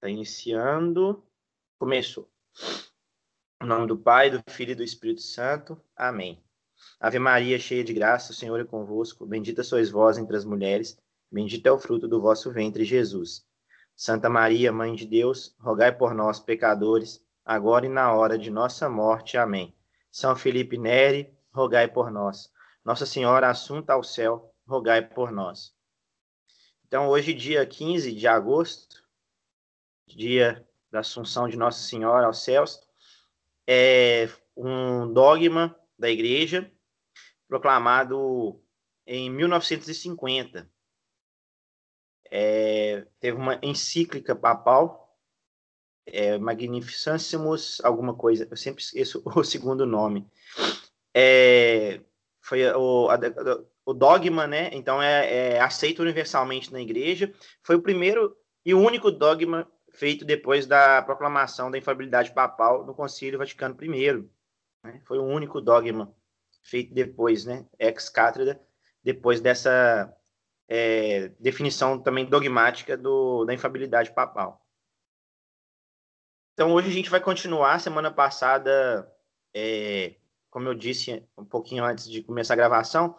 Está iniciando. Começou. Em nome do Pai, do Filho e do Espírito Santo. Amém. Ave Maria, cheia de graça, o Senhor é convosco. Bendita sois vós entre as mulheres. Bendito é o fruto do vosso ventre, Jesus. Santa Maria, Mãe de Deus, rogai por nós, pecadores, agora e na hora de nossa morte. Amém. São Felipe Neri, rogai por nós. Nossa Senhora Assunta ao céu, rogai por nós. Então, hoje, dia 15 de agosto, dia da Assunção de Nossa Senhora aos céus, é um dogma da Igreja proclamado em 1950. É, teve uma encíclica papal, é, alguma coisa, eu sempre esqueço o segundo nome. É, foi o, a, o dogma, né? Então é, é aceito universalmente na Igreja. Foi o primeiro e único dogma feito depois da proclamação da infalibilidade papal no Concílio Vaticano I. Né? Foi o único dogma feito depois, né, ex cátedra, depois dessa é, definição também dogmática do, da infabilidade papal. Então, hoje a gente vai continuar. Semana passada, é, como eu disse um pouquinho antes de começar a gravação,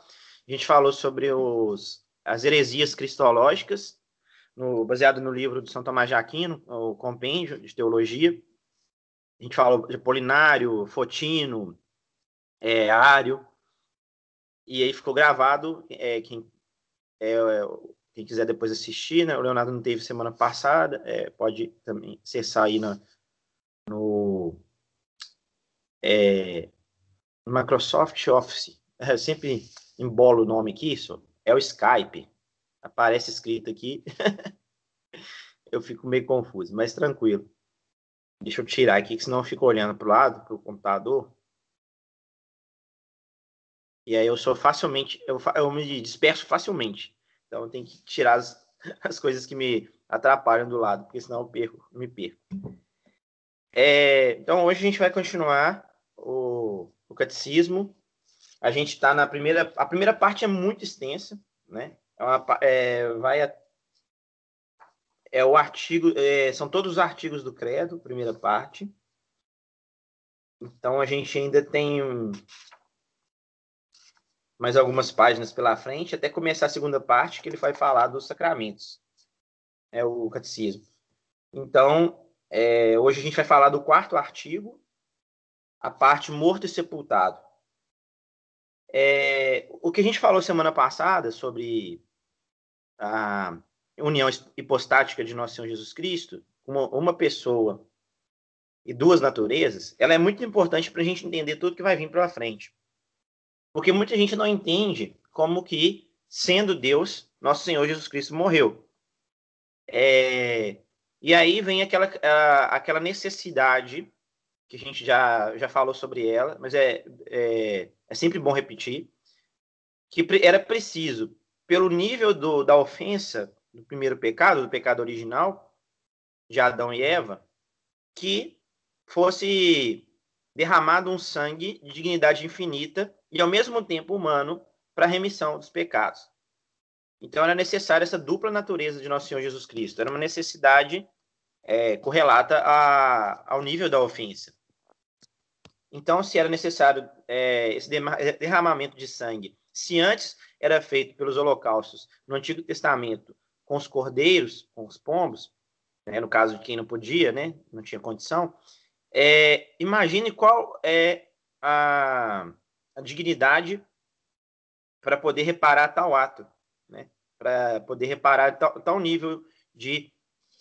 a gente falou sobre os, as heresias cristológicas, no, baseado no livro de São Tomás de Aquino, o Compêndio de Teologia. A gente falou de Polinário, Fotino, é, Ário, e aí ficou gravado. É, quem, é, quem quiser depois assistir, né? O Leonardo não teve semana passada, é, pode também acessar aí na, no é, Microsoft Office. Eu sempre embolo o nome aqui, isso é o Skype aparece escrito aqui. eu fico meio confuso, mas tranquilo. Deixa eu tirar aqui, que senão eu fico olhando para o lado, para o computador. E aí eu sou facilmente, eu, eu me disperso facilmente. Então eu tenho que tirar as, as coisas que me atrapalham do lado, porque senão eu perco, me perco. É, então hoje a gente vai continuar o, o catecismo. A gente está na primeira, a primeira parte é muito extensa, né? É, uma, é vai a, é o artigo, é, são todos os artigos do credo, primeira parte. Então a gente ainda tem mais algumas páginas pela frente, até começar a segunda parte, que ele vai falar dos sacramentos, é o catecismo. Então, é, hoje a gente vai falar do quarto artigo, a parte morto e sepultado. É, o que a gente falou semana passada sobre a união hipostática de nosso Senhor Jesus Cristo, uma, uma pessoa e duas naturezas, ela é muito importante para a gente entender tudo que vai vir para frente. Porque muita gente não entende como que, sendo Deus, nosso Senhor Jesus Cristo morreu. É, e aí vem aquela, aquela necessidade, que a gente já, já falou sobre ela, mas é, é, é sempre bom repetir, que era preciso pelo nível do, da ofensa do primeiro pecado, do pecado original, de Adão e Eva, que fosse derramado um sangue de dignidade infinita e ao mesmo tempo humano para a remissão dos pecados. Então era necessária essa dupla natureza de nosso Senhor Jesus Cristo. Era uma necessidade é, correlata a, ao nível da ofensa. Então, se era necessário é, esse derramamento de sangue, se antes era feito pelos holocaustos no Antigo Testamento com os cordeiros, com os pombos, né, no caso de quem não podia, né, não tinha condição, é, imagine qual é a, a dignidade para poder reparar tal ato, né, para poder reparar tal, tal nível de,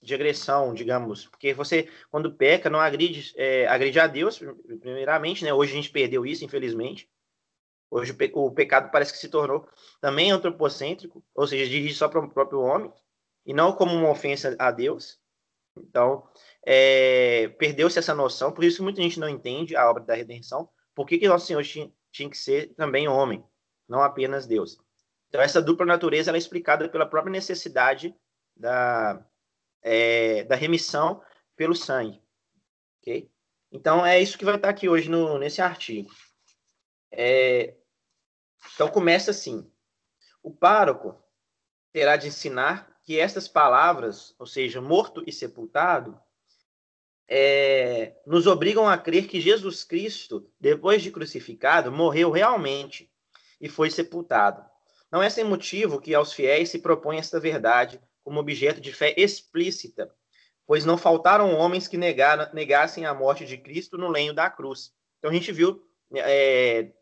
de agressão, digamos, porque você, quando peca, não agride, é, agride a Deus, primeiramente, né, hoje a gente perdeu isso, infelizmente, Hoje o pecado parece que se tornou também antropocêntrico, ou seja, dirige só para o próprio homem, e não como uma ofensa a Deus. Então, é, perdeu-se essa noção, por isso muita gente não entende a obra da redenção, por que, que nosso Senhor tinha, tinha que ser também homem, não apenas Deus. Então, essa dupla natureza é explicada pela própria necessidade da, é, da remissão pelo sangue. ok? Então, é isso que vai estar aqui hoje no, nesse artigo. É, então começa assim: o pároco terá de ensinar que estas palavras, ou seja, morto e sepultado, é, nos obrigam a crer que Jesus Cristo, depois de crucificado, morreu realmente e foi sepultado. Não é sem motivo que aos fiéis se propõe esta verdade como objeto de fé explícita, pois não faltaram homens que negaram, negassem a morte de Cristo no lenho da cruz. Então a gente viu, é,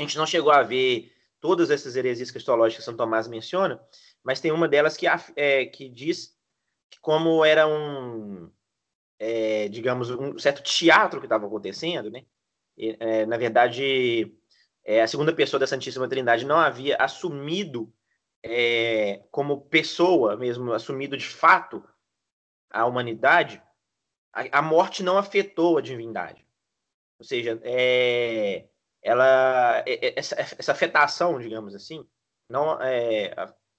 a gente não chegou a ver todas essas heresias cristológicas que São Tomás menciona, mas tem uma delas que, é, que diz que como era um, é, digamos, um certo teatro que estava acontecendo, né? E, é, na verdade, é, a segunda pessoa da Santíssima Trindade não havia assumido é, como pessoa mesmo, assumido de fato a humanidade, a, a morte não afetou a divindade. Ou seja, é, ela, é, essa, essa afetação, digamos assim, não é,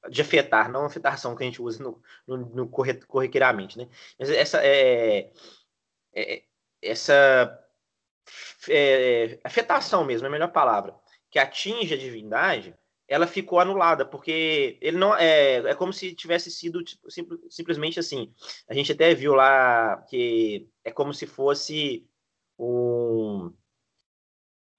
de afetar, não afetação que a gente usa no, no, no corriqueiramente, né? Mas essa é, é essa é, afetação mesmo, é a melhor palavra, que atinge a divindade, ela ficou anulada, porque ele não é, é como se tivesse sido tipo, sim, simplesmente assim. A gente até viu lá que é como se fosse um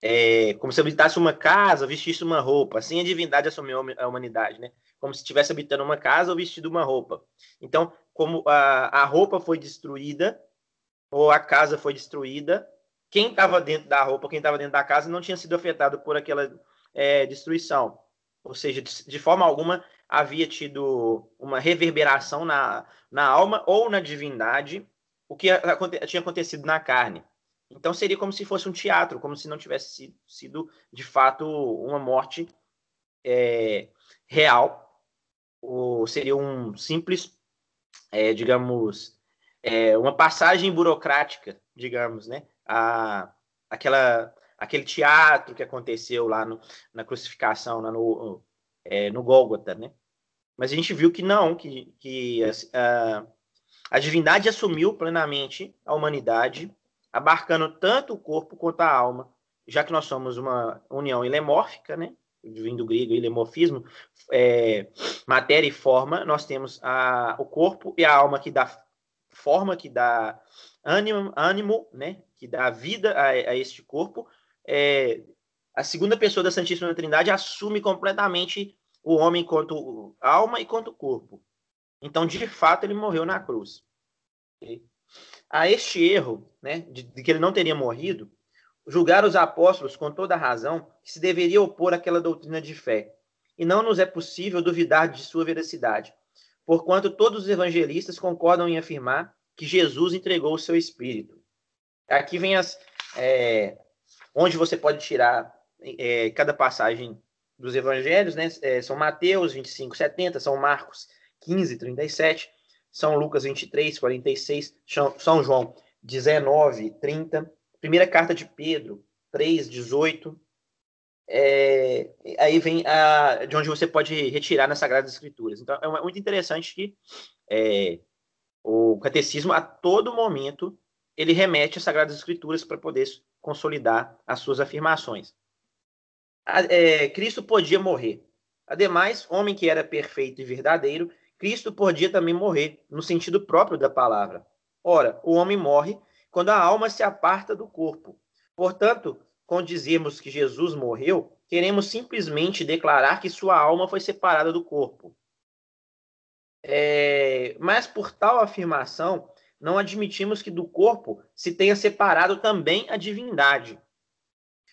é, como se habitasse uma casa, vestisse uma roupa. Assim a divindade assumiu a humanidade, né? Como se estivesse habitando uma casa ou vestido uma roupa. Então, como a, a roupa foi destruída, ou a casa foi destruída, quem estava dentro da roupa, quem estava dentro da casa, não tinha sido afetado por aquela é, destruição. Ou seja, de, de, forma alguma havia tido uma reverberação na, na alma ou na divindade, o que tinha acontecido na carne. Então seria como se fosse um teatro, como se não tivesse sido, de fato uma morte é, real, ou seria um simples, é, digamos, é, uma passagem burocrática, digamos, né? A, aquela, aquele teatro que aconteceu lá no, na crucificação, lá no, é, no Gólgota, né? Mas a gente viu que não, que, que a, a divindade assumiu plenamente a humanidade abarcando tanto o corpo quanto a alma, já que nós somos uma união ilemórfica, né? Vindo do grego, ilemorfismo, é, matéria e forma, nós temos a, o corpo e a alma que dá forma, que dá ânimo, ânimo né? Que dá vida a, a este corpo. É, a segunda pessoa da Santíssima Trindade assume completamente o homem quanto alma e quanto corpo. Então, de fato, ele morreu na cruz. Okay? A este erro, né, de, de, que ele não teria morrido, julgar os apóstolos com toda razão que se deveria opor àquela doutrina de fé. E não nos é possível duvidar de sua veracidade, porquanto todos os evangelistas concordam em afirmar que Jesus entregou o seu espírito. Aqui vem as. É, onde você pode tirar é, cada passagem dos evangelhos, né? É, são Mateus 25, 70, são Marcos 15, 37 são Lucas 23, 46, São João 19, 30, primeira carta de Pedro 3, 18. É, aí vem a, de onde você pode retirar nas Sagradas Escrituras. Então, é muito interessante que é, o catecismo, a todo momento, ele remete às Sagradas Escrituras para poder consolidar as suas afirmações. A, é, Cristo podia morrer. Ademais, homem que era perfeito e verdadeiro, Cristo podia também morrer, no sentido próprio da palavra. Ora, o homem morre quando a alma se aparta do corpo. Portanto, quando dizemos que Jesus morreu, queremos simplesmente declarar que sua alma foi separada do corpo. É... Mas por tal afirmação, não admitimos que do corpo se tenha separado também a divindade.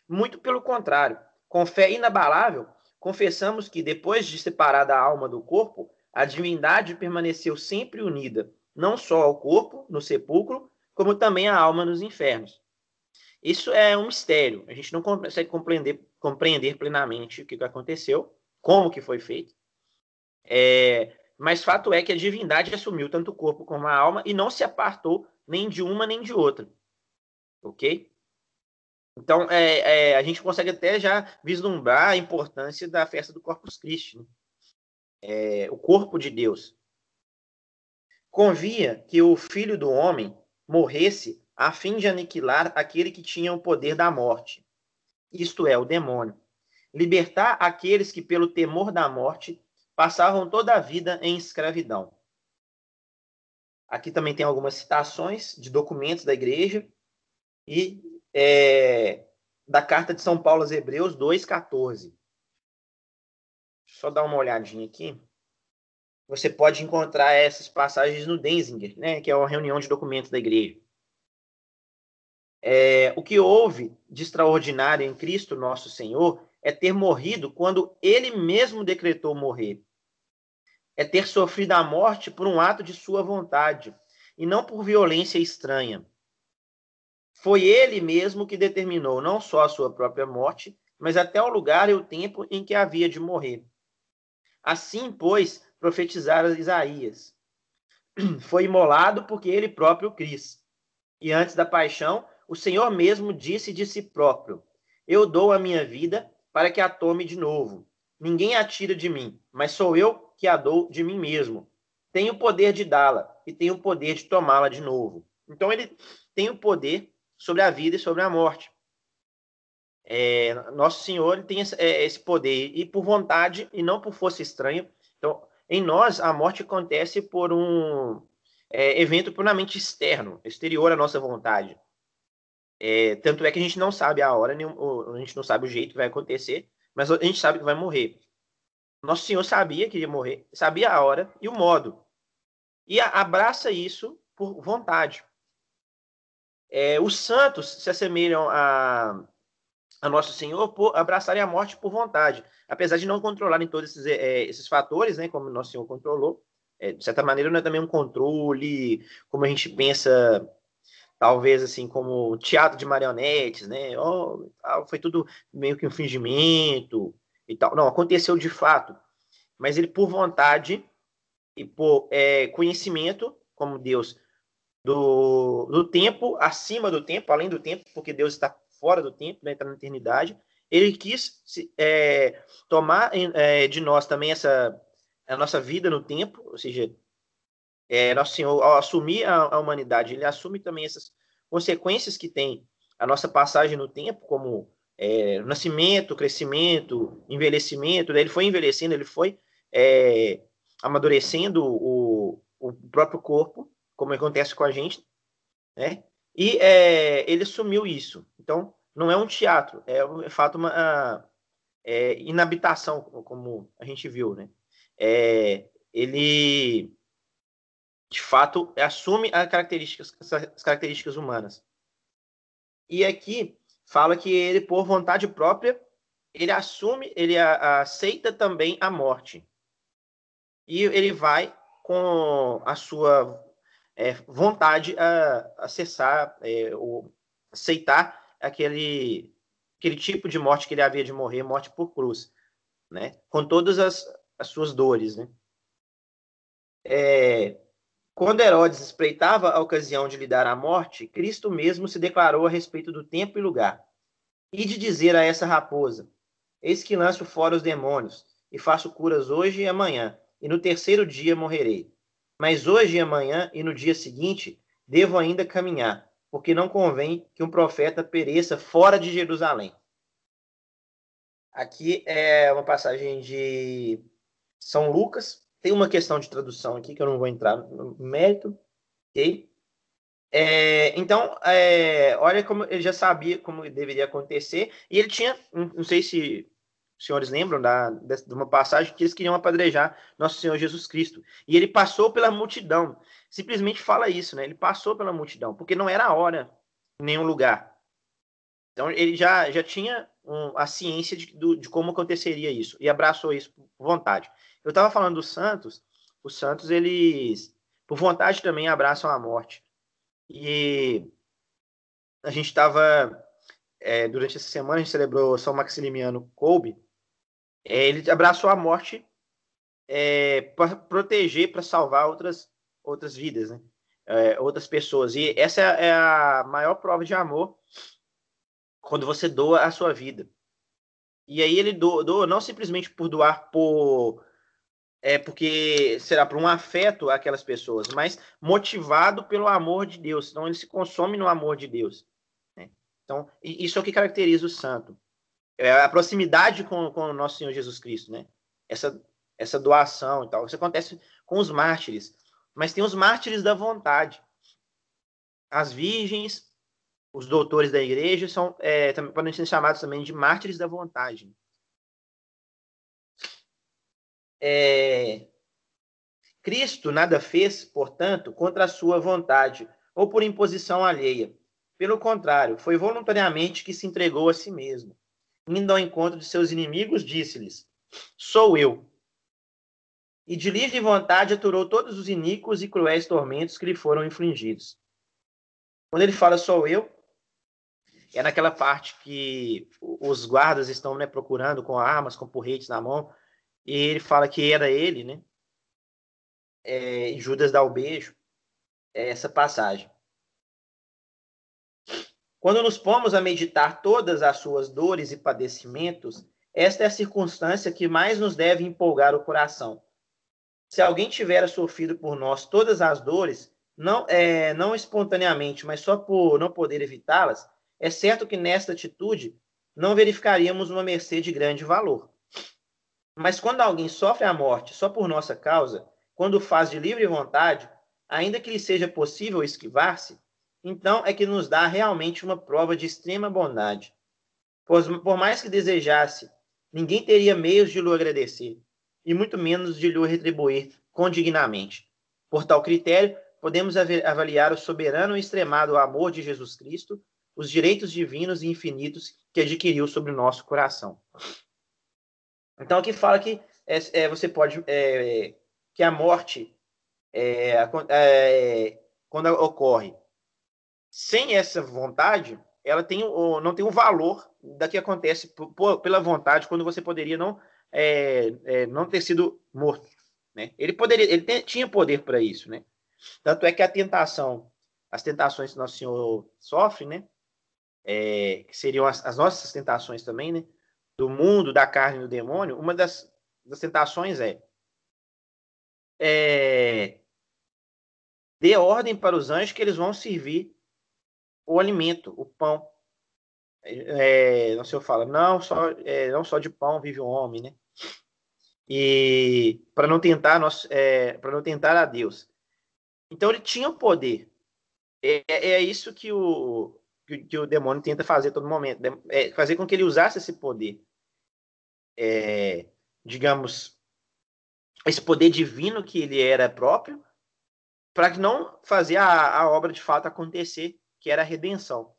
Muito pelo contrário, com fé inabalável, confessamos que depois de separada a alma do corpo, a divindade permaneceu sempre unida, não só ao corpo, no sepulcro, como também à alma nos infernos. Isso é um mistério. A gente não consegue compreender, compreender plenamente o que aconteceu, como que foi feito. É, mas fato é que a divindade assumiu tanto o corpo como a alma e não se apartou nem de uma nem de outra. Ok? Então, é, é, a gente consegue até já vislumbrar a importância da festa do Corpus Christi. Né? É, o corpo de Deus. Convia que o filho do homem morresse a fim de aniquilar aquele que tinha o poder da morte, isto é, o demônio. Libertar aqueles que, pelo temor da morte, passavam toda a vida em escravidão. Aqui também tem algumas citações de documentos da igreja e é, da carta de São Paulo aos Hebreus 2,14. Só dar uma olhadinha aqui. Você pode encontrar essas passagens no Denzinger, né, que é uma reunião de documentos da igreja. É, o que houve de extraordinário em Cristo nosso Senhor é ter morrido quando ele mesmo decretou morrer. É ter sofrido a morte por um ato de sua vontade e não por violência estranha. Foi ele mesmo que determinou não só a sua própria morte, mas até o lugar e o tempo em que havia de morrer. Assim, pois, profetizara Isaías. Foi imolado porque ele próprio quis. E antes da paixão, o Senhor mesmo disse de si próprio: Eu dou a minha vida para que a tome de novo. Ninguém a tira de mim, mas sou eu que a dou de mim mesmo. Tenho o poder de dá-la e tenho o poder de tomá-la de novo. Então ele tem o poder sobre a vida e sobre a morte. É, nosso Senhor tem esse, é, esse, poder e por vontade e não por força estranha. Então, em nós a morte acontece por um é, evento puramente externo, exterior à nossa vontade. É, tanto é que a gente não sabe a hora, a gente não sabe o jeito que vai acontecer, mas a gente sabe que vai morrer. Nosso Senhor sabia que ia morrer, sabia a hora e o modo. E abraça isso por vontade. É, os santos se assemelham a, a Nosso Senhor por abraçarem a morte por vontade, apesar de não controlarem todos esses, é, esses fatores, né, como Nosso Senhor controlou. É, de certa maneira, não é também um controle, como a gente pensa talvez assim como teatro de marionetes, né? Oh, foi tudo meio que um fingimento e tal. Não, aconteceu de fato, mas ele por vontade e por é, conhecimento, como Deus do, do tempo, acima do tempo, além do tempo, porque Deus está fora do tempo, né, está na eternidade. Ele quis é, tomar é, de nós também essa a nossa vida no tempo, ou seja, é, Nosso Senhor, ao assumir a, a, humanidade, ele assume também essas consequências que tem a nossa passagem no tempo, como é, nascimento, crescimento, envelhecimento. Né? Ele foi envelhecendo, ele foi é, amadurecendo o, o próprio corpo, como acontece com a gente, né? E é, ele assumiu isso. Então, não é um teatro, é de fato uma é, inabitação, como a gente viu, né? É, ele de fato, assume as características, as características humanas. E aqui fala que ele, por vontade própria, ele assume, ele a, aceita também a morte. E ele vai com a sua é, vontade a acessar, é, ou aceitar aquele, aquele tipo de morte que ele havia de morrer, morte por cruz, né? Com todas as, as suas dores, né? É, quando Herodes espreitava a ocasião de lhe dar a morte, Cristo mesmo se declarou a respeito do tempo e lugar. E de dizer a essa raposa: Eis que lanço fora os demônios, e faço curas hoje e amanhã, e no terceiro dia morrerei. Mas hoje e amanhã e no dia seguinte devo ainda caminhar, porque não convém que um profeta pereça fora de Jerusalém. Aqui é uma passagem de São Lucas, tem uma questão de tradução aqui que eu não vou entrar no mérito, ok? É, então, é, olha como ele já sabia como deveria acontecer, e ele tinha, não sei se os senhores lembram da, de uma passagem que eles queriam apedrejar nosso Senhor Jesus Cristo, e ele passou pela multidão, simplesmente fala isso, né? Ele passou pela multidão, porque não era a hora em nenhum lugar. Então, ele já, já tinha um, a ciência de, do, de como aconteceria isso, e abraçou isso por vontade. Eu estava falando dos Santos, os Santos, eles, por vontade, também abraçam a morte. E a gente estava, é, durante essa semana, a gente celebrou São Maximiliano Kolbe. É, ele abraçou a morte é, para proteger, para salvar outras, outras vidas, né? É, outras pessoas. E essa é a maior prova de amor quando você doa a sua vida. E aí ele doa, doa não simplesmente por doar por é porque será por um afeto àquelas pessoas, mas motivado pelo amor de Deus. Então ele se consome no amor de Deus. Né? Então isso é o que caracteriza o santo, é a proximidade com, com o nosso Senhor Jesus Cristo, né? Essa essa doação e tal. Isso acontece com os mártires. Mas tem os mártires da vontade. As virgens, os doutores da igreja são é, também, podem ser chamados também de mártires da vontade. É, Cristo nada fez, portanto, contra a sua vontade ou por imposição alheia. Pelo contrário, foi voluntariamente que se entregou a si mesmo. Indo ao encontro de seus inimigos, disse-lhes: Sou eu. E de livre vontade aturou todos os iníquos e cruéis tormentos que lhe foram infligidos. Quando ele fala sou eu, é naquela parte que os guardas estão né, procurando com armas, com porretes na mão, e ele fala que era ele, né? É, Judas dá o beijo. É essa passagem. Quando nos pomos a meditar todas as suas dores e padecimentos, esta é a circunstância que mais nos deve empolgar o coração. Se alguém tiver sofrido por nós todas as dores, não, é, não espontaneamente, mas só por não poder evitá-las, é certo que nesta atitude não verificaríamos uma mercê de grande valor. Mas quando alguém sofre a morte só por nossa causa, quando faz de livre vontade, ainda que lhe seja possível esquivar-se, então é que nos dá realmente uma prova de extrema bondade. Pois, por mais que desejasse, ninguém teria meios de lhe agradecer, e muito menos de lhe retribuir condignamente. Por tal critério, podemos avaliar o soberano e extremado amor de Jesus Cristo, os direitos divinos e infinitos que adquiriu sobre o nosso coração. Então aqui fala que é, é, você pode é, que a morte é, é, quando ocorre sem essa vontade, ela tem não tem o valor da que acontece pela vontade quando você poderia não é, não ter sido morto, né? Ele poderia, ele tem, tinha poder para isso, né? Tanto é que a tentação, as tentações que nosso Senhor sofre, né? É, que seriam as, as, nossas tentações também, né? Do mundo, da carne e do demônio, uma das, das tentações é, é dê ordem para os anjos que eles vão servir o alimento, o pão. É, o Senhor fala, não só, é, não só de pão vive o homem, né? E para não tentar nós, é, para não tentar a Deus. Então ele tinha o poder. É, é, é isso que o, que, que, o demônio tenta fazer todo momento. É fazer com que ele usasse esse poder. É, digamos, esse poder divino que ele era próprio, para não fazer a, a obra de fato acontecer, que era a redenção.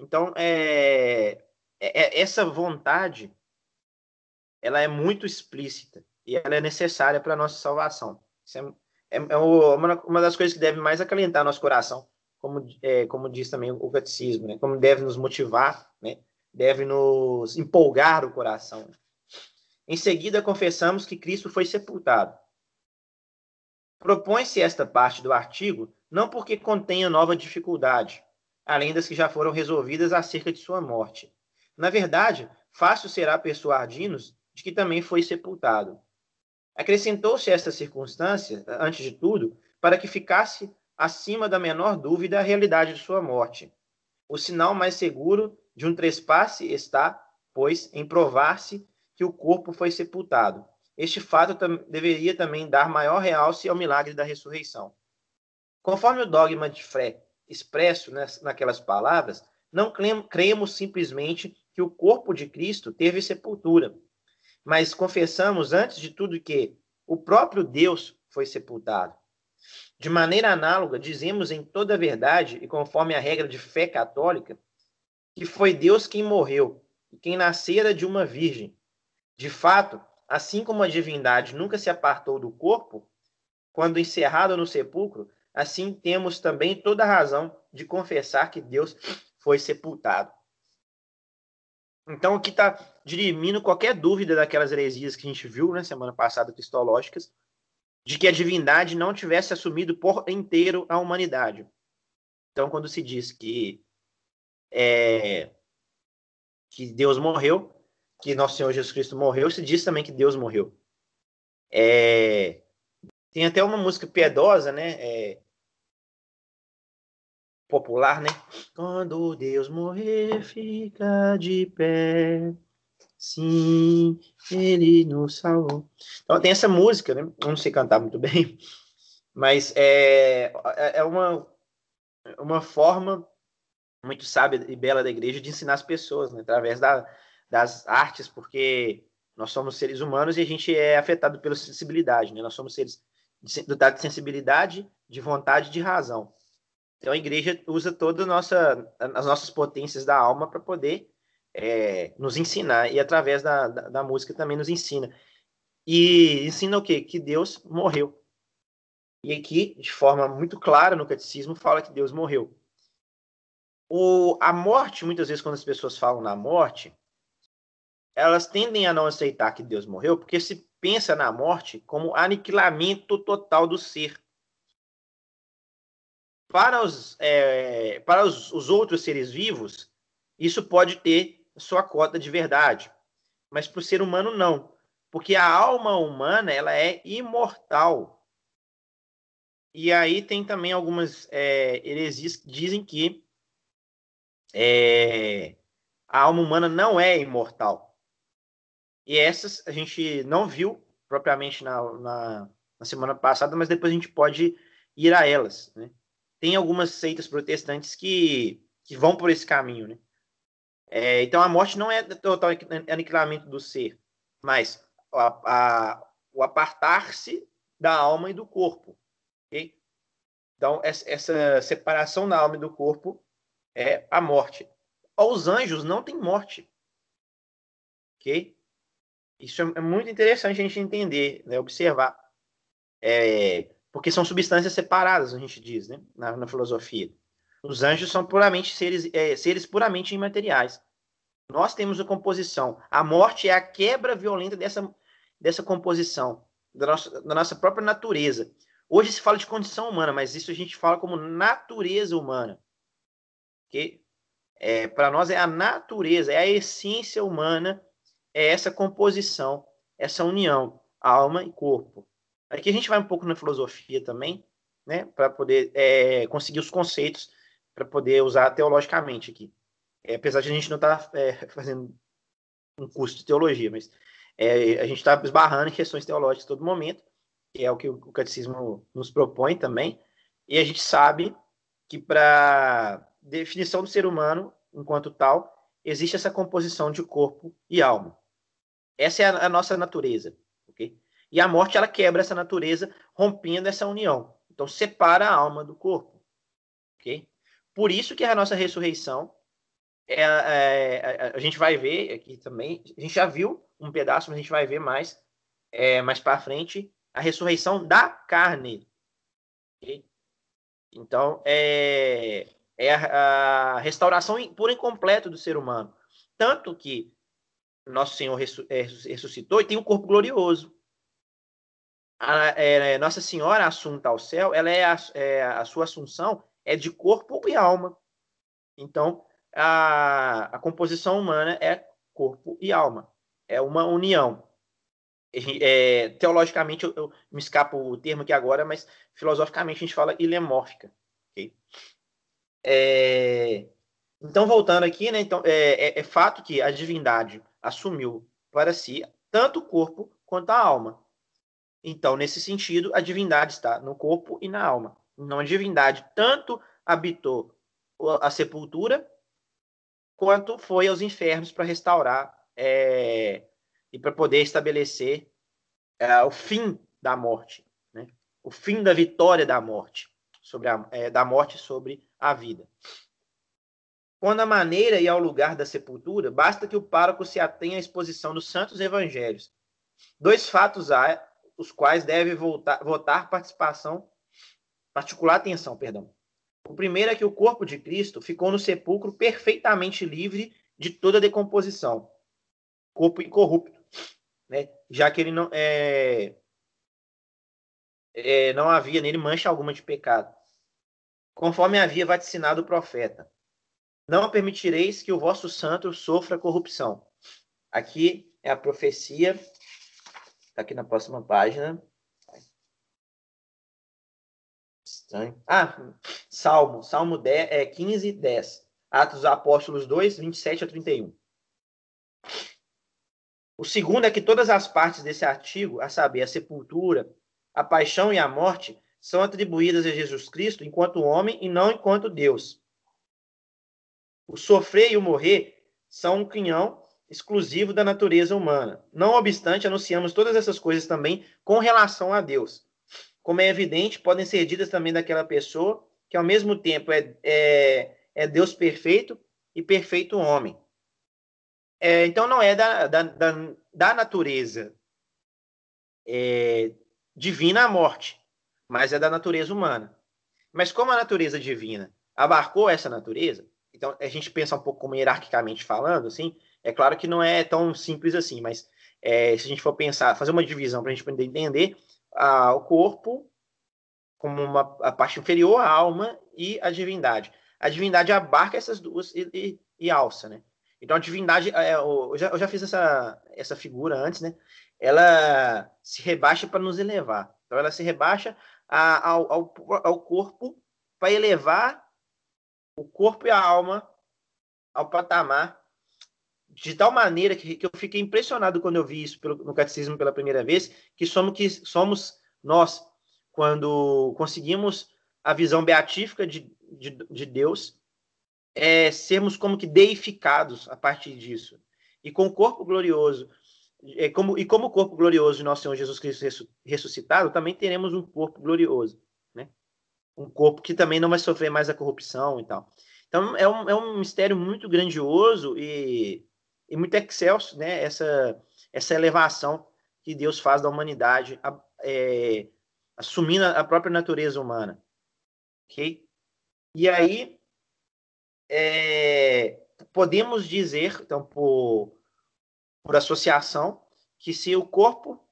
Então, é, é, é essa vontade, ela é muito explícita e ela é necessária para a nossa salvação. Isso é, é, é uma, uma das coisas que deve mais acalentar nosso coração, como, é, como diz também o catecismo, né? como deve nos motivar, né? deve nos empolgar o coração. Em seguida, confessamos que Cristo foi sepultado. Propõe-se esta parte do artigo não porque contenha nova dificuldade, além das que já foram resolvidas acerca de sua morte. Na verdade, fácil será persuadir-nos de que também foi sepultado. Acrescentou-se esta circunstância, antes de tudo, para que ficasse acima da menor dúvida a realidade de sua morte. O sinal mais seguro de um trespasse está, pois, em provar-se que o corpo foi sepultado. Este fato tam deveria também dar maior realce ao milagre da ressurreição. Conforme o dogma de fé expresso naquelas palavras, não cremos simplesmente que o corpo de Cristo teve sepultura, mas confessamos antes de tudo que o próprio Deus foi sepultado. De maneira análoga, dizemos em toda a verdade e conforme a regra de fé católica, que foi Deus quem morreu e quem nascera de uma virgem. De fato, assim como a divindade nunca se apartou do corpo, quando encerrado no sepulcro, assim temos também toda a razão de confessar que Deus foi sepultado. Então, aqui está dirimindo qualquer dúvida daquelas heresias que a gente viu na né, semana passada, cristológicas, de que a divindade não tivesse assumido por inteiro a humanidade. Então, quando se diz que, é, que Deus morreu, que nosso Senhor Jesus Cristo morreu, se diz também que Deus morreu. É, tem até uma música piedosa, né? É, popular, né? Quando Deus morrer, fica de pé. Sim, ele nos salvou. Então tem essa música, né? Eu não sei cantar muito bem, mas é, é, é uma, uma forma muito sábia e bela da igreja de ensinar as pessoas, né? através da, das artes, porque nós somos seres humanos e a gente é afetado pela sensibilidade, né? Nós somos seres dotados de sensibilidade, de vontade de razão. Então a igreja usa toda nossa, as nossas potências da alma para poder é, nos ensinar e através da, da, da, música também nos ensina. E ensina o quê? Que Deus morreu. E aqui, de forma muito clara no catecismo, fala que Deus morreu. O, a morte, muitas vezes, quando as pessoas falam na morte, elas tendem a não aceitar que Deus morreu, porque se pensa na morte como aniquilamento total do ser. Para os, é, para os, os outros seres vivos, isso pode ter sua cota de verdade, mas para o ser humano não, porque a alma humana ela é imortal. E aí tem também algumas é, heresias que dizem que é, a alma humana não é imortal. E essas a gente não viu propriamente na, na, na semana passada, mas depois a gente pode ir a elas. Né? Tem algumas seitas protestantes que, que vão por esse caminho. Né? É, então a morte não é total aniquilamento do ser, mas a, a, o apartar-se da alma e do corpo. Okay? Então, essa separação da alma e do corpo é a morte. Os anjos não têm morte. Ok? Isso é, é muito interessante a gente entender, né? observar. É, porque são substâncias separadas, a gente diz, né? na, na filosofia. Os anjos são puramente seres, é, seres puramente imateriais. Nós temos a composição. A morte é a quebra violenta dessa, dessa composição, da nossa, da nossa própria natureza. Hoje se fala de condição humana, mas isso a gente fala como natureza humana que é, para nós é a natureza, é a essência humana, é essa composição, essa união, alma e corpo. Aqui a gente vai um pouco na filosofia também, né, para poder é, conseguir os conceitos, para poder usar teologicamente aqui. É, apesar de a gente não estar tá, é, fazendo um curso de teologia, mas é, a gente está esbarrando em questões teológicas todo momento, que é o que o catecismo nos propõe também, e a gente sabe que para definição do ser humano enquanto tal, existe essa composição de corpo e alma. Essa é a, a nossa natureza? E a morte ela quebra essa natureza, rompendo essa união. Então separa a alma do corpo, ok? Por isso que a nossa ressurreição é, é, a gente vai ver aqui também. A gente já viu um pedaço, mas a gente vai ver mais é, mais para frente a ressurreição da carne. Okay? Então, é, é a, a restauração por incompleto do ser humano. Tanto que nosso Senhor é, ressuscitou e tem um corpo glorioso. A, é, Nossa Senhora assunta ao céu, ela é a, é a, sua assunção é de corpo e alma. Então, a, a composição humana é corpo e alma. É uma união. É, teologicamente, eu, eu, me escapo o termo aqui agora, mas filosoficamente a gente fala ilemórfica. Okay? É... Então, voltando aqui, né, então, é, é, é, fato que a divindade assumiu para si tanto o corpo quanto a alma. Então, nesse sentido, a divindade está no corpo e na alma. Então, a divindade tanto habitou a sepultura, quanto foi aos infernos para restaurar é, e para poder estabelecer é, o fim da morte, né? o fim da vitória da morte sobre a, é, da morte sobre a vida. Quando a maneira e ao lugar da sepultura, basta que o pároco se atenha à exposição dos santos evangelhos. Dois fatos há, os quais deve voltar, votar participação, particular atenção, perdão. O primeiro é que o corpo de Cristo ficou no sepulcro perfeitamente livre de toda decomposição, corpo incorrupto, né? já que ele não é, é, não havia nele mancha alguma de pecado conforme havia vaticinado o profeta. Não permitireis que o vosso santo sofra corrupção. Aqui é a profecia, está aqui na próxima página. Estranho. Ah, Salmo, Salmo 10, é, 15, 10. Atos dos Apóstolos 2, 27 a 31. O segundo é que todas as partes desse artigo, a saber, a sepultura, a paixão e a morte, são atribuídas a Jesus Cristo enquanto homem e não enquanto Deus. O sofrer e o morrer são um quinhão exclusivo da natureza humana. Não obstante, anunciamos todas essas coisas também com relação a Deus. Como é evidente, podem ser ditas também daquela pessoa que, ao mesmo tempo, é, é, é Deus perfeito e perfeito homem. É, então, não é da, da, da, da natureza é, divina a morte, mas é da natureza humana. Mas como a natureza divina abarcou essa natureza, então a gente pensa um pouco como hierarquicamente falando, assim, é claro que não é tão simples assim, mas é, se a gente for pensar, fazer uma divisão para a gente poder entender, a, o corpo como uma, a parte inferior, a alma e a divindade. A divindade abarca essas duas e, e, e alça, né? Então a divindade, é, eu, já, eu já fiz essa, essa figura antes, né? Ela se rebaixa para nos elevar. Então ela se rebaixa a, ao, ao, ao corpo para elevar o corpo e a alma ao patamar de tal maneira que, que eu fiquei impressionado quando eu vi isso pelo, no catecismo pela primeira vez, que somos, que somos nós, quando conseguimos a visão beatífica de, de, de Deus, é, sermos como que deificados a partir disso. E com o corpo glorioso, é, como, e como o corpo glorioso de nosso Senhor Jesus Cristo ressuscitado, também teremos um corpo glorioso, né? Um corpo que também não vai sofrer mais a corrupção e tal. Então, é um, é um mistério muito grandioso e e muito excelso, né? Essa, essa elevação que Deus faz da humanidade, é, assumindo a própria natureza humana, ok? E aí é, podemos dizer, então, por, por associação, que se o corpo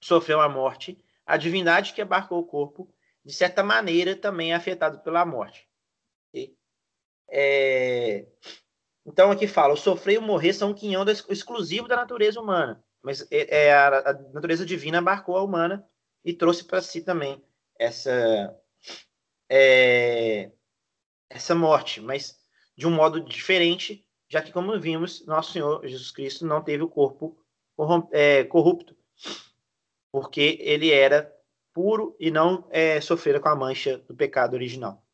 sofreu a morte, a divindade que abarcou o corpo, de certa maneira, também é afetado pela morte. Okay? É, então aqui fala, o sofrer e o morrer são um quinhão exclusivo da natureza humana, mas é, é a, a, natureza divina abarcou a humana e trouxe para si também essa é, essa morte, mas de um modo diferente, já que como vimos, nosso Senhor Jesus Cristo não teve o corpo é, corrupto, porque ele era puro e não é, sofrera com a mancha do pecado original.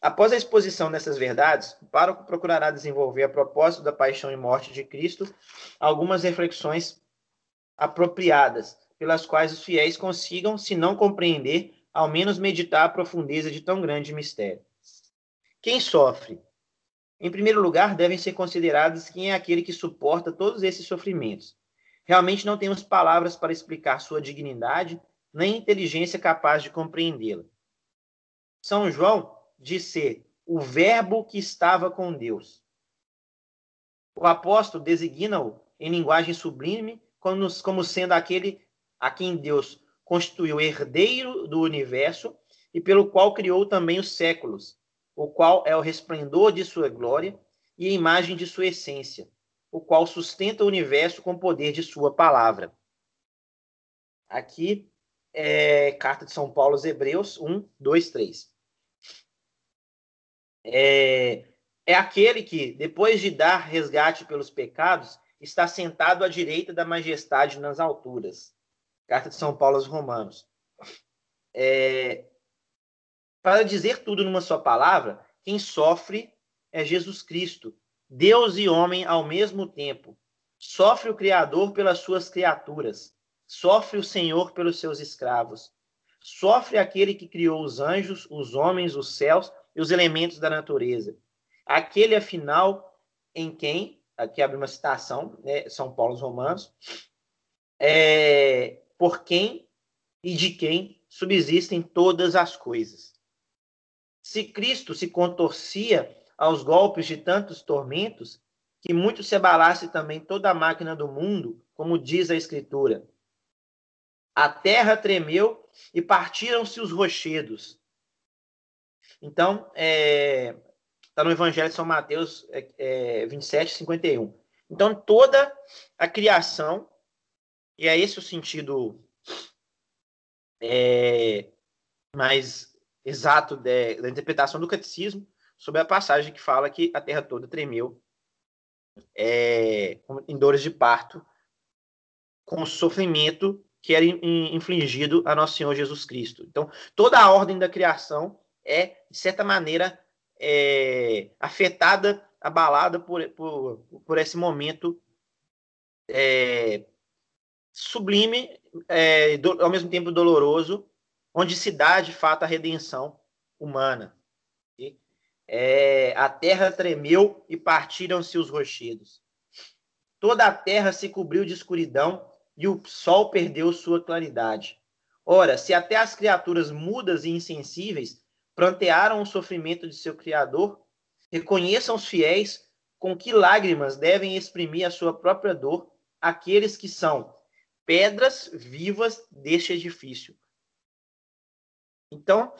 Após a exposição dessas verdades, o pároco procurará desenvolver, a propósito da paixão e morte de Cristo, algumas reflexões apropriadas, pelas quais os fiéis consigam, se não compreender, ao menos meditar a profundeza de tão grande mistério. Quem sofre? Em primeiro lugar, devem ser considerados quem é aquele que suporta todos esses sofrimentos. Realmente não temos palavras para explicar sua dignidade, nem inteligência capaz de compreendê-la. São João de ser o Verbo que estava com Deus. O apóstolo designa-o em linguagem sublime como, como sendo aquele a quem Deus constituiu herdeiro do universo e pelo qual criou também os séculos, o qual é o resplendor de sua glória e a imagem de sua essência, o qual sustenta o universo com o poder de sua palavra. Aqui é carta de São Paulo aos Hebreus 1, 2, 3 é, é aquele que, depois de dar resgate pelos pecados, está sentado à direita da majestade nas alturas. Carta de São Paulo aos Romanos. É, para dizer tudo numa só palavra, quem sofre é Jesus Cristo, Deus e homem ao mesmo tempo. Sofre o Criador pelas suas criaturas, sofre o Senhor pelos seus escravos, sofre aquele que criou os anjos, os homens, os céus os elementos da natureza. Aquele, afinal, em quem, aqui abre uma citação, né, São Paulo os Romanos, é, por quem e de quem subsistem todas as coisas. Se Cristo se contorcia aos golpes de tantos tormentos, que muito se abalasse também toda a máquina do mundo, como diz a Escritura. A terra tremeu e partiram-se os rochedos. Então, está é, tá no Evangelho de São Mateus é, é, 27, 51. Então, toda a criação, e é esse o sentido é, mais exato de, da interpretação do catecismo sobre a passagem que fala que a terra toda tremeu é, em dores de parto, com o sofrimento que era infligido a nosso Senhor Jesus Cristo. Então, toda a ordem da criação é, de certa maneira, é, afetada, abalada por, por, por esse momento é, sublime, é, do, ao mesmo tempo doloroso, onde se dá de fato a redenção humana. É, a terra tremeu e partiram-se os rochedos. Toda a terra se cobriu de escuridão e o sol perdeu sua claridade. Ora, se até as criaturas mudas e insensíveis prantearam o sofrimento de seu Criador, reconheçam os fiéis com que lágrimas devem exprimir a sua própria dor aqueles que são pedras vivas deste edifício. Então,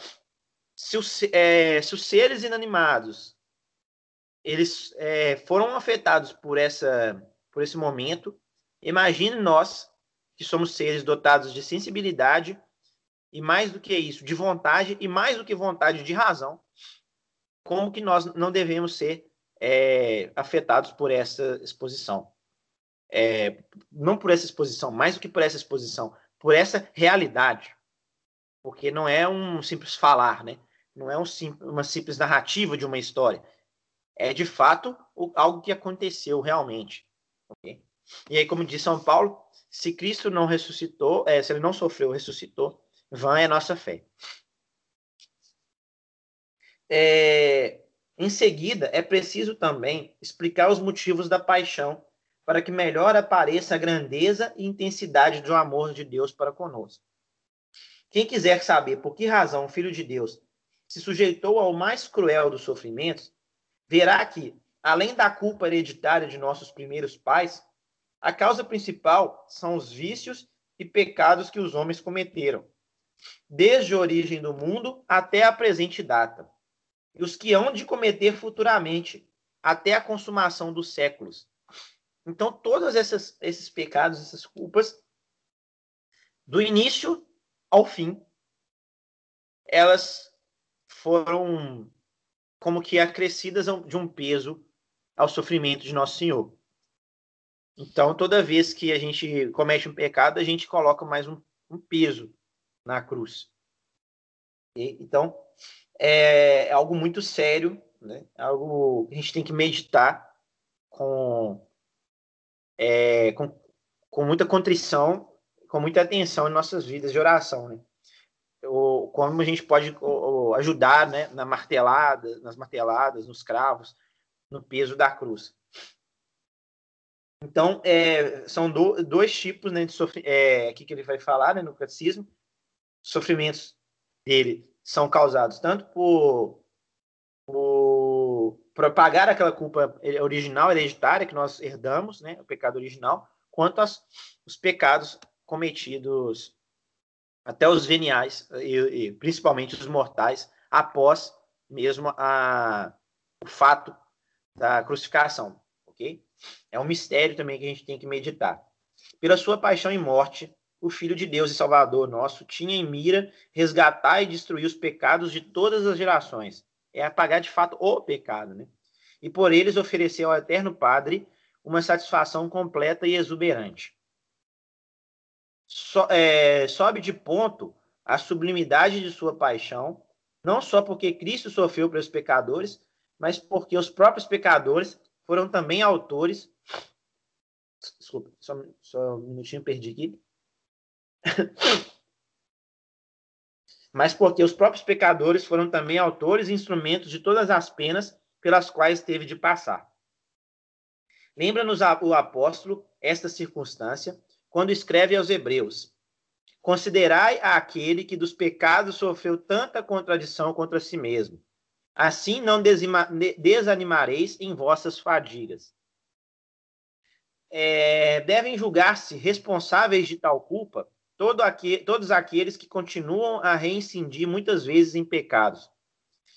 se os, é, se os seres inanimados eles é, foram afetados por essa por esse momento, imagine nós que somos seres dotados de sensibilidade e mais do que isso, de vontade e mais do que vontade de razão, como que nós não devemos ser é, afetados por essa exposição. É, não por essa exposição, mais do que por essa exposição, por essa realidade. Porque não é um simples falar, né? não é um sim, uma simples narrativa de uma história. É de fato algo que aconteceu realmente. Okay? E aí, como diz São Paulo, se Cristo não ressuscitou, é, se ele não sofreu, ressuscitou, vã é nossa fé. É, em seguida, é preciso também explicar os motivos da paixão para que melhor apareça a grandeza e intensidade do amor de Deus para conosco. Quem quiser saber por que razão o Filho de Deus se sujeitou ao mais cruel dos sofrimentos, verá que, além da culpa hereditária de nossos primeiros pais, a causa principal são os vícios e pecados que os homens cometeram, desde a origem do mundo até a presente data, e os que hão de cometer futuramente, até a consumação dos séculos. Então, todos essas, esses pecados, essas culpas, do início ao fim, elas foram como que acrescidas de um peso ao sofrimento de Nosso Senhor. Então, toda vez que a gente comete um pecado, a gente coloca mais um, um peso na cruz. E, então, é algo muito sério, né? algo que a gente tem que meditar com, é, com, com muita contrição, com muita atenção em nossas vidas de oração. Né? O, como a gente pode ajudar né, na martelada, nas marteladas, nos cravos, no peso da cruz. Então, é, são do, dois tipos né, de sofrimento, é, que ele vai falar né, no catecismo. Sofrimentos dele são causados tanto por, por, por pagar aquela culpa original, hereditária, que nós herdamos, né, o pecado original, quanto as, os pecados cometidos até os veniais, e, e principalmente os mortais, após mesmo a, o fato da crucificação, ok? É um mistério também que a gente tem que meditar. Pela sua paixão e morte, o Filho de Deus e Salvador nosso tinha em mira resgatar e destruir os pecados de todas as gerações. É apagar de fato o pecado, né? E por eles oferecer ao Eterno Padre uma satisfação completa e exuberante. So, é, sobe de ponto a sublimidade de sua paixão, não só porque Cristo sofreu pelos pecadores, mas porque os próprios pecadores foram também autores. Desculpa, só, só um minutinho, perdi aqui. mas porque os próprios pecadores foram também autores e instrumentos de todas as penas pelas quais teve de passar. Lembra-nos o apóstolo esta circunstância quando escreve aos Hebreus: Considerai aquele que dos pecados sofreu tanta contradição contra si mesmo Assim não desanimareis em vossas fadigas. É, devem julgar-se responsáveis de tal culpa todo aqui, todos aqueles que continuam a reincidir muitas vezes em pecados,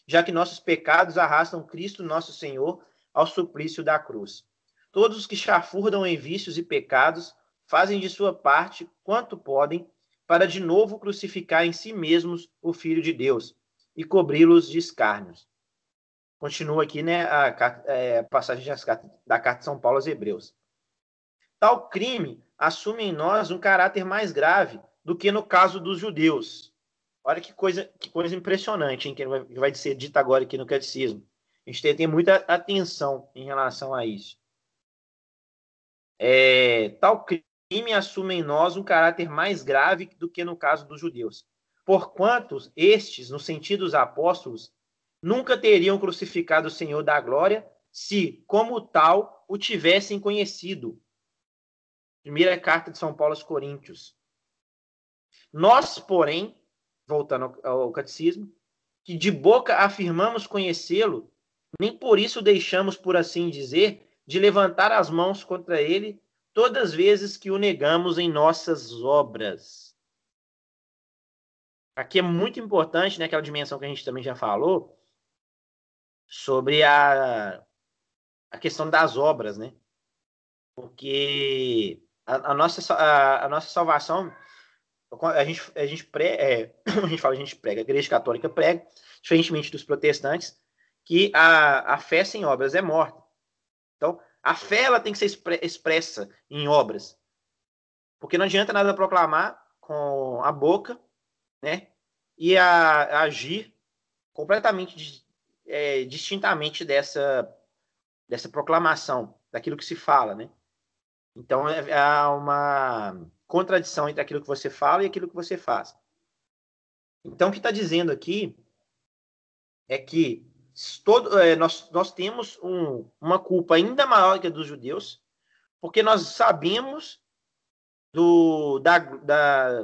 já que nossos pecados arrastam Cristo nosso Senhor ao suplício da cruz. Todos os que chafurdam em vícios e pecados fazem de sua parte quanto podem para de novo crucificar em si mesmos o Filho de Deus, e cobri-los de escárnios. Continua aqui, né, a, é, a passagem da carta de São Paulo aos Hebreus. Tal crime assume em nós um caráter mais grave do que no caso dos judeus. Olha que coisa, que coisa impressionante, hein, que vai ser dita agora aqui no catecismo. A gente tem ter muita atenção em relação a isso. É, tal crime assume em nós um caráter mais grave do que no caso dos judeus. Porquanto estes, no sentido dos apóstolos, nunca teriam crucificado o Senhor da glória se, como tal, o tivessem conhecido. Primeira carta de São Paulo aos Coríntios. Nós, porém, voltando ao catecismo, que de boca afirmamos conhecê-lo, nem por isso deixamos, por assim dizer, de levantar as mãos contra ele todas as vezes que o negamos em nossas obras. Aqui é muito importante, né, aquela dimensão que a gente também já falou, sobre a, a questão das obras, né? Porque a, a nossa, a, a, nossa salvação, a gente, a gente, pré, é, a gente fala, a gente prega, a igreja católica prega, diferentemente dos protestantes, que a, a fé sem obras é morta. Então, a fé ela tem que ser expressa em obras. Porque não adianta nada proclamar com a boca, né? E a agir completamente é, distintamente dessa, dessa proclamação, daquilo que se fala, né? Então, é, há uma contradição entre aquilo que você fala e aquilo que você faz. Então, o que está dizendo aqui é que todo, é, nós, nós temos um, uma culpa ainda maior que a dos judeus, porque nós sabemos do, da, da,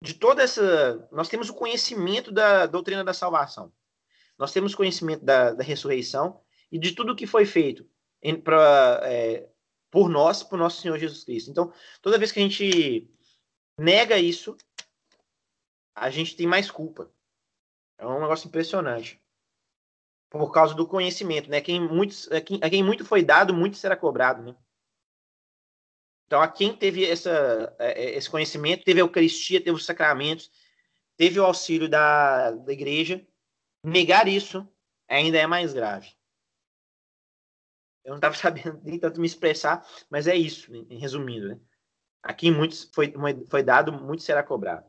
de toda essa. Nós temos o conhecimento da doutrina da salvação. Nós temos conhecimento da, da ressurreição e de tudo que foi feito pra, é, por nós, por nosso Senhor Jesus Cristo. Então, toda vez que a gente nega isso, a gente tem mais culpa. É um negócio impressionante por causa do conhecimento, né? Quem muito, a, quem, a quem muito foi dado, muito será cobrado, né? Então, a quem teve essa, é, é, esse conhecimento, teve a Eucaristia, teve os sacramentos, teve o auxílio da, da igreja, negar isso ainda é mais grave. Eu não estava sabendo nem tanto me expressar, mas é isso, resumindo, né? A quem muitos foi, foi dado, muito será cobrado.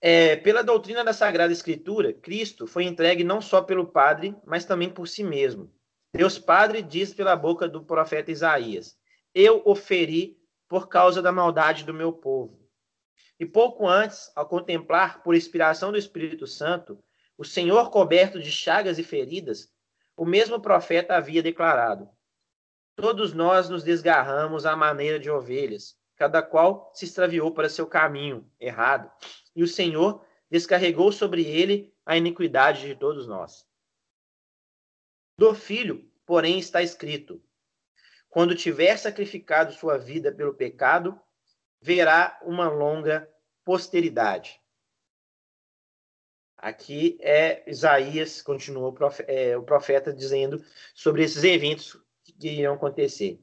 É, pela doutrina da Sagrada Escritura, Cristo foi entregue não só pelo Padre, mas também por si mesmo. Deus Padre diz pela boca do profeta Isaías: Eu o feri por causa da maldade do meu povo. E pouco antes, ao contemplar, por inspiração do Espírito Santo, o Senhor coberto de chagas e feridas, o mesmo profeta havia declarado: Todos nós nos desgarramos à maneira de ovelhas, cada qual se extraviou para seu caminho errado e o Senhor descarregou sobre ele a iniquidade de todos nós. Do filho, porém, está escrito: quando tiver sacrificado sua vida pelo pecado, verá uma longa posteridade. Aqui é Isaías, continua o profeta, é, o profeta dizendo sobre esses eventos que iriam acontecer.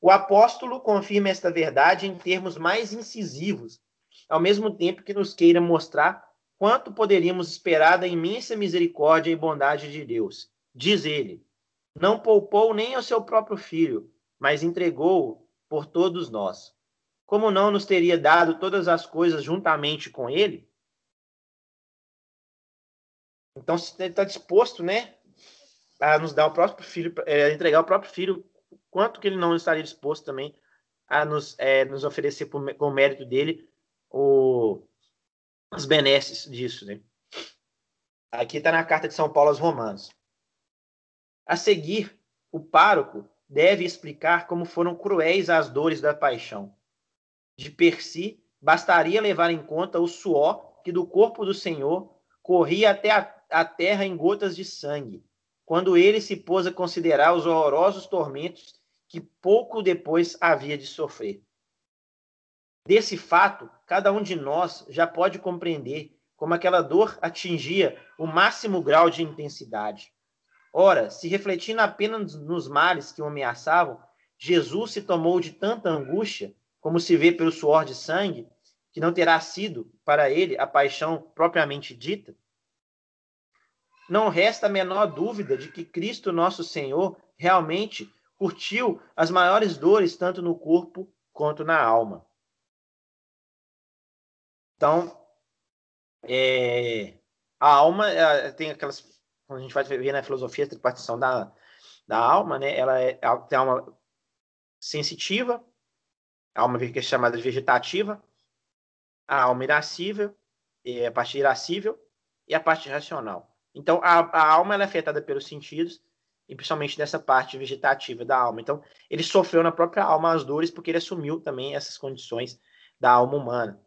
O apóstolo confirma esta verdade em termos mais incisivos ao mesmo tempo que nos queira mostrar quanto poderíamos esperar da imensa misericórdia e bondade de Deus. Diz ele: Não poupou nem ao seu próprio filho, mas entregou-o por todos nós. Como não nos teria dado todas as coisas juntamente com ele? Então, se ele está disposto, né, a nos dar o próprio filho, é, entregar o próprio filho, quanto que ele não estaria disposto também a nos, é, nos oferecer por, com o mérito dele o, as benesses disso. Né? Aqui está na carta de São Paulo aos Romanos. A seguir, o pároco deve explicar como foram cruéis as dores da paixão. De per si, bastaria levar em conta o suor que do corpo do Senhor corria até a, a terra em gotas de sangue, quando ele se pôs a considerar os horrorosos tormentos que pouco depois havia de sofrer. Desse fato, cada um de nós já pode compreender como aquela dor atingia o máximo grau de intensidade. Ora, se refletindo apenas nos males que o ameaçavam, Jesus se tomou de tanta angústia, como se vê pelo suor de sangue, que não terá sido para ele a paixão propriamente dita? Não resta a menor dúvida de que Cristo nosso Senhor realmente curtiu as maiores dores tanto no corpo quanto na alma. Então, é, a alma é, tem aquelas. Quando a gente vai ver na filosofia a tripartição da, da alma, né? Ela é, tem a alma sensitiva, a alma que é chamada de vegetativa, a alma irascível, a parte irascível e a parte racional. Então, a, a alma é afetada pelos sentidos, e principalmente dessa parte vegetativa da alma. Então, ele sofreu na própria alma as dores porque ele assumiu também essas condições da alma humana.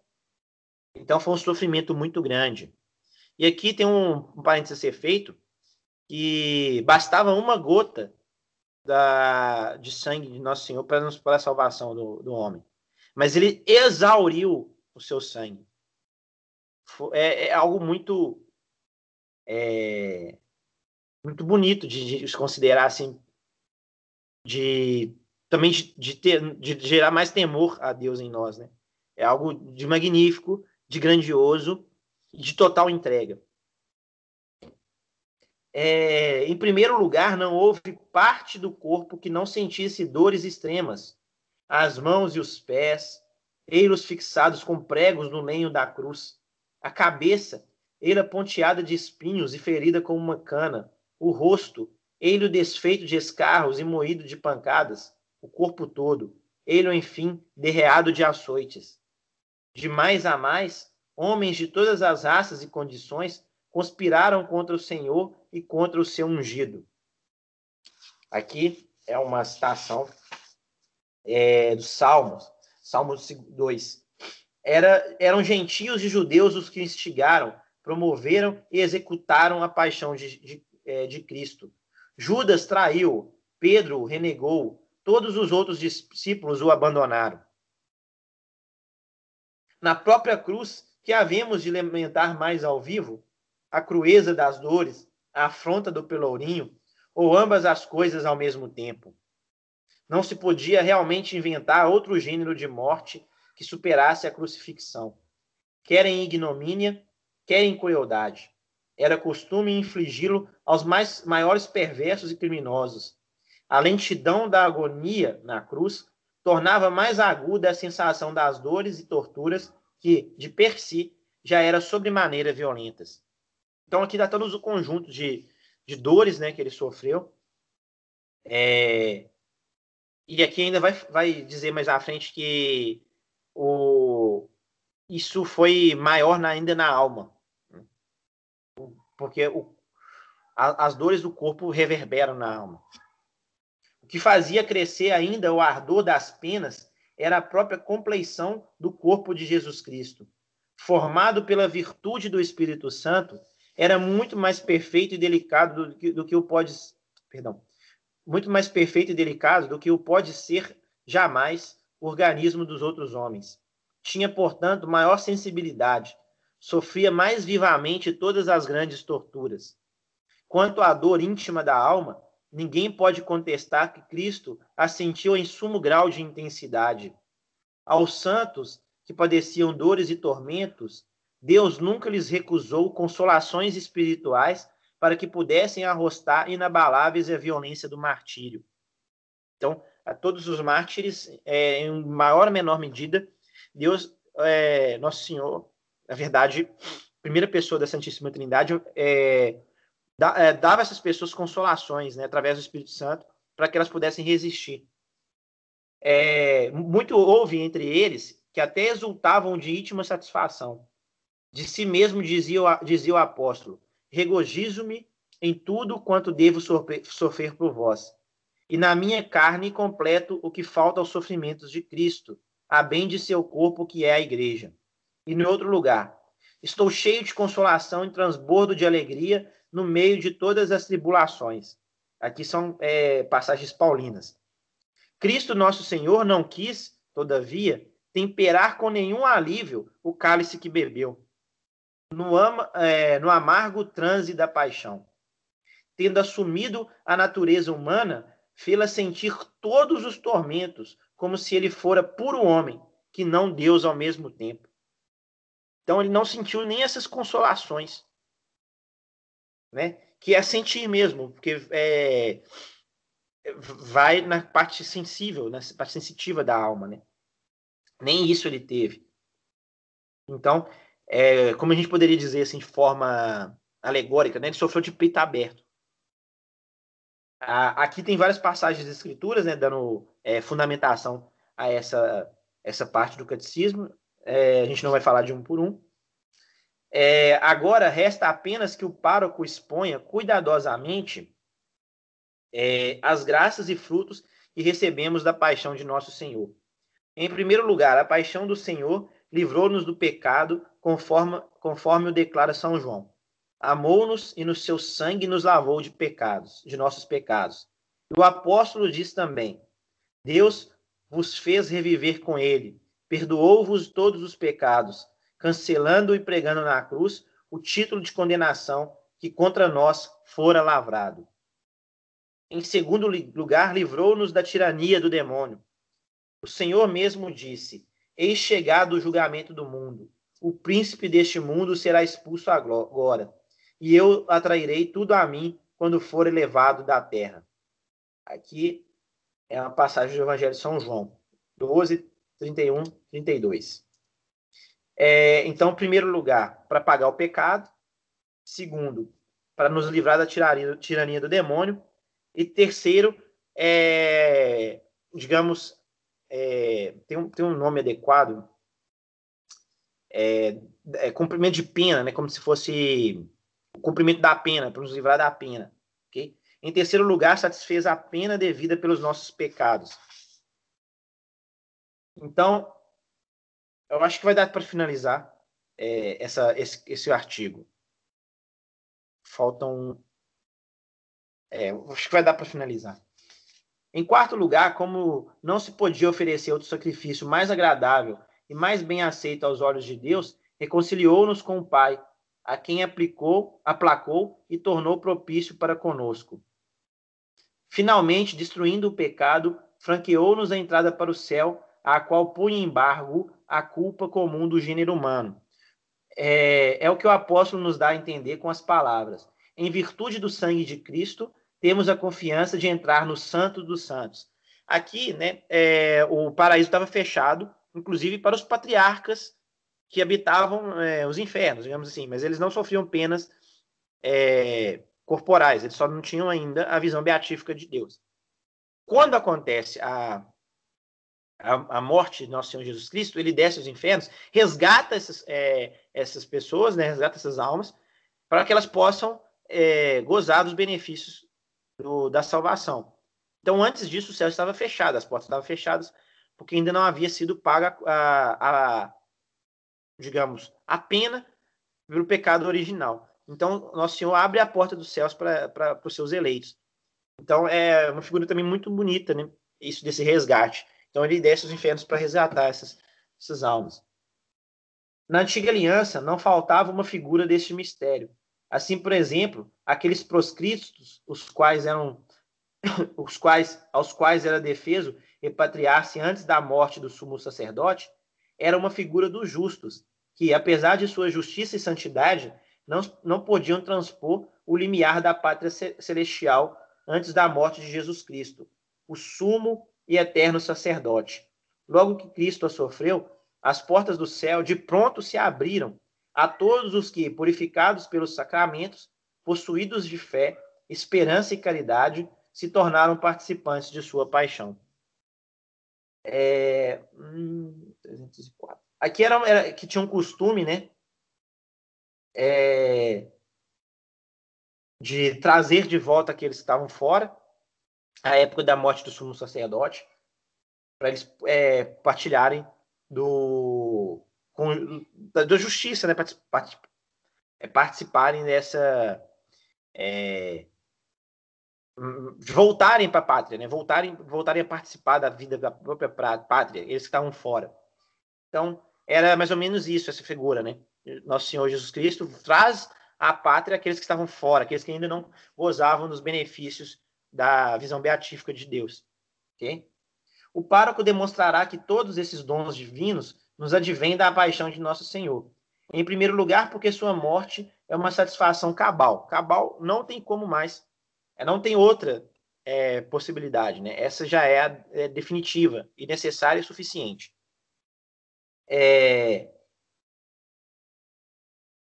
Então, foi um sofrimento muito grande. E aqui tem um, um parênteses a ser feito, que bastava uma gota da, de sangue de Nosso Senhor para, para a salvação do, do homem. Mas ele exauriu o seu sangue. É, é algo muito é, muito bonito de, de considerar assim, de também de, ter, de gerar mais temor a Deus em nós, né? É algo de magnífico, de grandioso, de total entrega. É, em primeiro lugar, não houve parte do corpo que não sentisse dores extremas. As mãos e os pés, eiros fixados com pregos no lenho da cruz. A cabeça, eira ponteada de espinhos e ferida com uma cana o rosto, ele o desfeito de escarros e moído de pancadas, o corpo todo, ele, enfim, derreado de açoites. De mais a mais, homens de todas as raças e condições conspiraram contra o Senhor e contra o seu ungido. Aqui é uma citação é, dos Salmos, Salmos 2. Era, eram gentios e judeus os que instigaram, promoveram e executaram a paixão de, de, é, de Cristo. Judas traiu, Pedro renegou, todos os outros discípulos o abandonaram. Na própria cruz, que havemos de lamentar mais ao vivo, a crueza das dores, a afronta do pelourinho, ou ambas as coisas ao mesmo tempo. Não se podia realmente inventar outro gênero de morte que superasse a crucifixão. Quer em ignomínia, quer em crueldade era costume infligi-lo aos mais maiores perversos e criminosos. A lentidão da agonia na cruz tornava mais aguda a sensação das dores e torturas que, de per si, já eram sobremaneira violentas. Então, aqui dá todos o conjunto de, de dores né, que ele sofreu. É... E aqui ainda vai, vai dizer mais à frente que o... isso foi maior ainda na alma porque o, a, as dores do corpo reverberam na alma. O que fazia crescer ainda o ardor das penas era a própria compleição do corpo de Jesus Cristo. Formado pela virtude do Espírito Santo, era muito mais perfeito e delicado do que, do que o pode, perdão, muito mais perfeito e delicado do que o pode ser jamais organismo dos outros homens. Tinha, portanto, maior sensibilidade, sofria mais vivamente todas as grandes torturas. Quanto à dor íntima da alma, ninguém pode contestar que Cristo a sentiu em sumo grau de intensidade. Aos santos que padeciam dores e tormentos, Deus nunca lhes recusou consolações espirituais para que pudessem arrostar inabaláveis a violência do martírio. Então, a todos os mártires, é, em maior ou menor medida, Deus, é, Nosso Senhor, na verdade, primeira pessoa da Santíssima Trindade, é, é, dava a essas pessoas consolações, né, através do Espírito Santo, para que elas pudessem resistir. É, muito houve entre eles que até exultavam de íntima satisfação. De si mesmo dizia, dizia o apóstolo: regozijo-me em tudo quanto devo sofrer por vós. E na minha carne completo o que falta aos sofrimentos de Cristo, a bem de seu corpo, que é a igreja e no outro lugar. Estou cheio de consolação e transbordo de alegria no meio de todas as tribulações. Aqui são é, passagens paulinas. Cristo nosso Senhor não quis, todavia, temperar com nenhum alívio o cálice que bebeu, no, ama, é, no amargo transe da paixão. Tendo assumido a natureza humana, fê-la sentir todos os tormentos, como se ele fora puro homem, que não Deus ao mesmo tempo. Então ele não sentiu nem essas consolações, né? que é sentir mesmo, porque é, vai na parte sensível, na parte sensitiva da alma, né? Nem isso ele teve. Então, é, como a gente poderia dizer assim de forma alegórica, né? Ele sofreu de peito aberto. aqui tem várias passagens das escrituras, né, dando é, fundamentação a essa essa parte do catecismo. É, a gente não vai falar de um por um. É, agora resta apenas que o pároco exponha cuidadosamente é, as graças e frutos que recebemos da paixão de nosso Senhor. Em primeiro lugar, a paixão do Senhor livrou-nos do pecado, conforme, conforme o declara São João. Amou-nos e no seu sangue nos lavou de pecados, de nossos pecados. E o apóstolo diz também: Deus vos fez reviver com ele, perdoou-vos todos os pecados, cancelando e pregando na cruz o título de condenação que contra nós fora lavrado. Em segundo lugar, livrou-nos da tirania do demônio. O Senhor mesmo disse: Eis chegado o julgamento do mundo. O príncipe deste mundo será expulso agora, e eu atrairei tudo a mim quando for elevado da terra. Aqui é uma passagem do Evangelho de São João, 12, 31, 32. É, então, primeiro lugar, para pagar o pecado. Segundo, para nos livrar da tirania, tirania do demônio. E terceiro, é, digamos, é, tem, um, tem um nome adequado, é, é, cumprimento de pena, né, como se fosse o cumprimento da pena, para nos livrar da pena. Okay? Em terceiro lugar, satisfez a pena devida pelos nossos pecados. Então, eu acho que vai dar para finalizar é, essa, esse, esse artigo. Faltam. É, acho que vai dar para finalizar. Em quarto lugar, como não se podia oferecer outro sacrifício mais agradável e mais bem aceito aos olhos de Deus, reconciliou-nos com o Pai, a quem aplicou, aplacou e tornou propício para conosco. Finalmente, destruindo o pecado, franqueou-nos a entrada para o céu, a qual punha embargo a culpa comum do gênero humano. É, é o que o apóstolo nos dá a entender com as palavras. Em virtude do sangue de Cristo, temos a confiança de entrar no Santo dos Santos. Aqui, né, é, o paraíso estava fechado, inclusive para os patriarcas que habitavam é, os infernos, digamos assim, mas eles não sofriam penas é, corporais, eles só não tinham ainda a visão beatífica de Deus. Quando acontece a, a, a morte de nosso Senhor Jesus Cristo, ele desce aos infernos, resgata essas, é, essas pessoas, né, resgata essas almas, para que elas possam é, gozar dos benefícios do, da salvação. Então, antes disso, o céu estava fechado, as portas estavam fechadas, porque ainda não havia sido paga a, a digamos, a pena pelo pecado original. Então, Nosso Senhor abre a porta dos céus para os seus eleitos. Então, é uma figura também muito bonita, né? Isso desse resgate. Então, ele desce os infernos para resgatar essas, essas almas. Na antiga aliança, não faltava uma figura deste mistério. Assim, por exemplo, aqueles proscritos, os quais eram os quais aos quais era defeso repatriar-se antes da morte do sumo sacerdote, era uma figura dos justos, que, apesar de sua justiça e santidade, não, não podiam transpor o limiar da pátria celestial antes da morte de Jesus Cristo, o sumo e eterno sacerdote. Logo que Cristo a sofreu, as portas do céu de pronto se abriram a todos os que, purificados pelos sacramentos, possuídos de fé, esperança e caridade, se tornaram participantes de sua paixão. É... Hum, 304. Aqui era, era, que tinha um costume, né, é, de trazer de volta aqueles que estavam fora, a época da morte do sumo sacerdote, para eles é, partilharem do, com, da, da, justiça, né, é, participarem dessa. É, voltarem para a pátria, né? voltarem, voltarem a participar da vida da própria pátria, eles que estavam fora. Então, era mais ou menos isso, essa figura, né? nosso Senhor Jesus Cristo traz à pátria aqueles que estavam fora, aqueles que ainda não gozavam dos benefícios da visão beatífica de Deus. Okay? O pároco demonstrará que todos esses dons divinos nos advêm da paixão de nosso Senhor. Em primeiro lugar, porque sua morte é uma satisfação cabal. Cabal não tem como mais, é, não tem outra é, possibilidade, né? Essa já é, a, é definitiva e necessária e suficiente. É...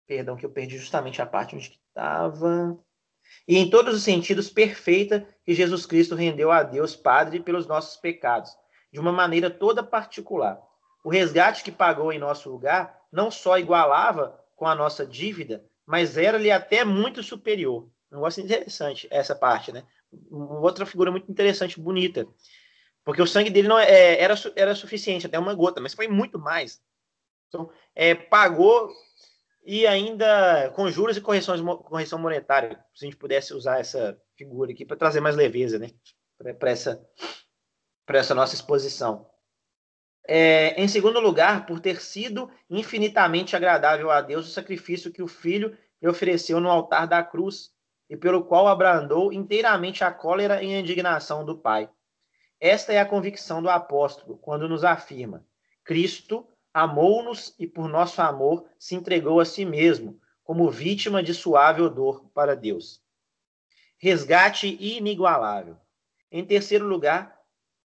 Perdão, que eu perdi justamente a parte onde estava. E em todos os sentidos, perfeita que Jesus Cristo rendeu a Deus Padre pelos nossos pecados, de uma maneira toda particular. O resgate que pagou em nosso lugar não só igualava com a nossa dívida, mas era-lhe até muito superior. Um negócio interessante essa parte, né? Uma outra figura muito interessante, bonita. Porque o sangue dele não é, era, era suficiente, até uma gota, mas foi muito mais. Então, é, pagou e ainda com juros e correções, correção monetária, se a gente pudesse usar essa figura aqui para trazer mais leveza, né? Para essa, essa nossa exposição. É, em segundo lugar, por ter sido infinitamente agradável a Deus o sacrifício que o Filho lhe ofereceu no altar da cruz, e pelo qual abrandou inteiramente a cólera e a indignação do Pai. Esta é a convicção do apóstolo, quando nos afirma: Cristo amou-nos e, por nosso amor, se entregou a si mesmo, como vítima de suave odor para Deus. Resgate inigualável. Em terceiro lugar,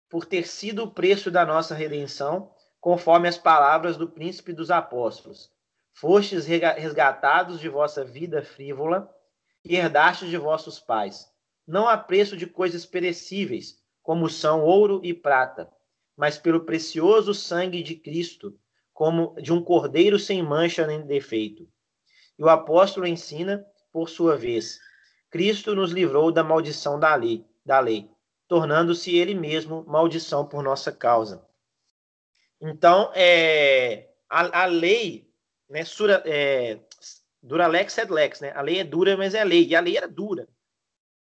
por ter sido o preço da nossa redenção, conforme as palavras do príncipe dos apóstolos. Fostes resgatados de vossa vida frívola e herdastes de vossos pais, não a preço de coisas perecíveis, como são ouro e prata, mas pelo precioso sangue de Cristo, como de um cordeiro sem mancha nem defeito. E o apóstolo ensina, por sua vez, Cristo nos livrou da maldição da lei, da lei tornando-se ele mesmo maldição por nossa causa. Então, é, a, a lei, né, sura, é, dura lex sed lex, né? A lei é dura, mas é lei. E a lei era dura,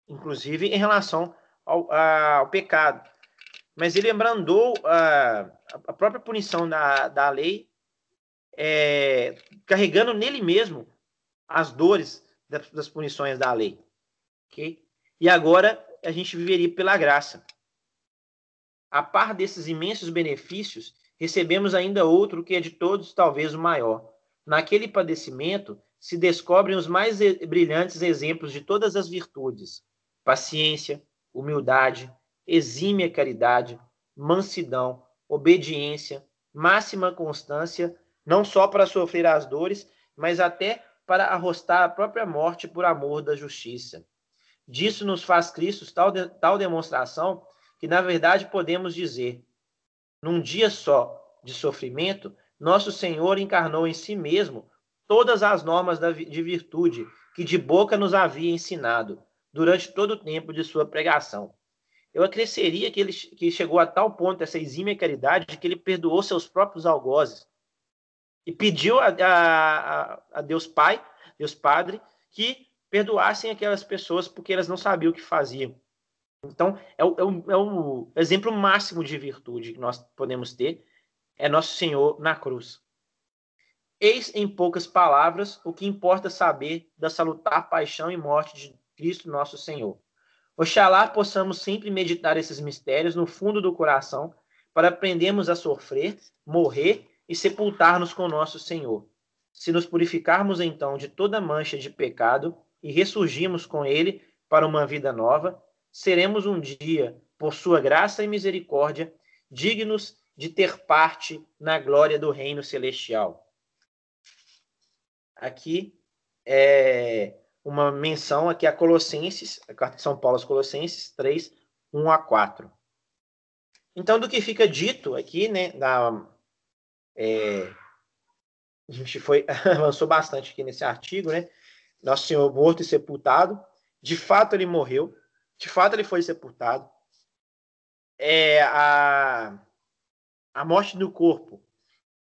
inclusive em relação ao, ao pecado. Mas ele abrandou a, a própria punição da, da lei, é, carregando nele mesmo as dores das, das punições da lei. Okay? E agora a gente viveria pela graça. A par desses imensos benefícios, recebemos ainda outro que é de todos talvez o maior. Naquele padecimento se descobrem os mais brilhantes exemplos de todas as virtudes: paciência, humildade, exímia caridade, mansidão, obediência, máxima constância, não só para sofrer as dores, mas até para arrostar a própria morte por amor da justiça. Disso nos faz Cristo tal, de, tal demonstração que, na verdade, podemos dizer: num dia só de sofrimento, nosso Senhor encarnou em si mesmo todas as normas da, de virtude que de boca nos havia ensinado durante todo o tempo de sua pregação. Eu acresceria que ele que chegou a tal ponto essa exímia caridade que ele perdoou seus próprios algozes e pediu a, a, a Deus Pai, Deus Padre, que perdoassem aquelas pessoas porque elas não sabiam o que faziam. Então, é o, é o, é o exemplo máximo de virtude que nós podemos ter, é nosso Senhor na cruz. Eis, em poucas palavras, o que importa saber da salutar paixão e morte de Cristo nosso Senhor. Oxalá possamos sempre meditar esses mistérios no fundo do coração para aprendermos a sofrer, morrer e sepultar-nos com nosso Senhor. Se nos purificarmos então de toda mancha de pecado, e ressurgimos com ele para uma vida nova, seremos um dia, por sua graça e misericórdia, dignos de ter parte na glória do reino celestial. Aqui é uma menção aqui a Colossenses, a carta de São Paulo aos Colossenses 3, 1 a 4. Então, do que fica dito aqui, né, da, é, a gente foi avançou bastante aqui nesse artigo, né? Nosso Senhor morto e sepultado. De fato, ele morreu. De fato, ele foi sepultado. É, a, a morte do corpo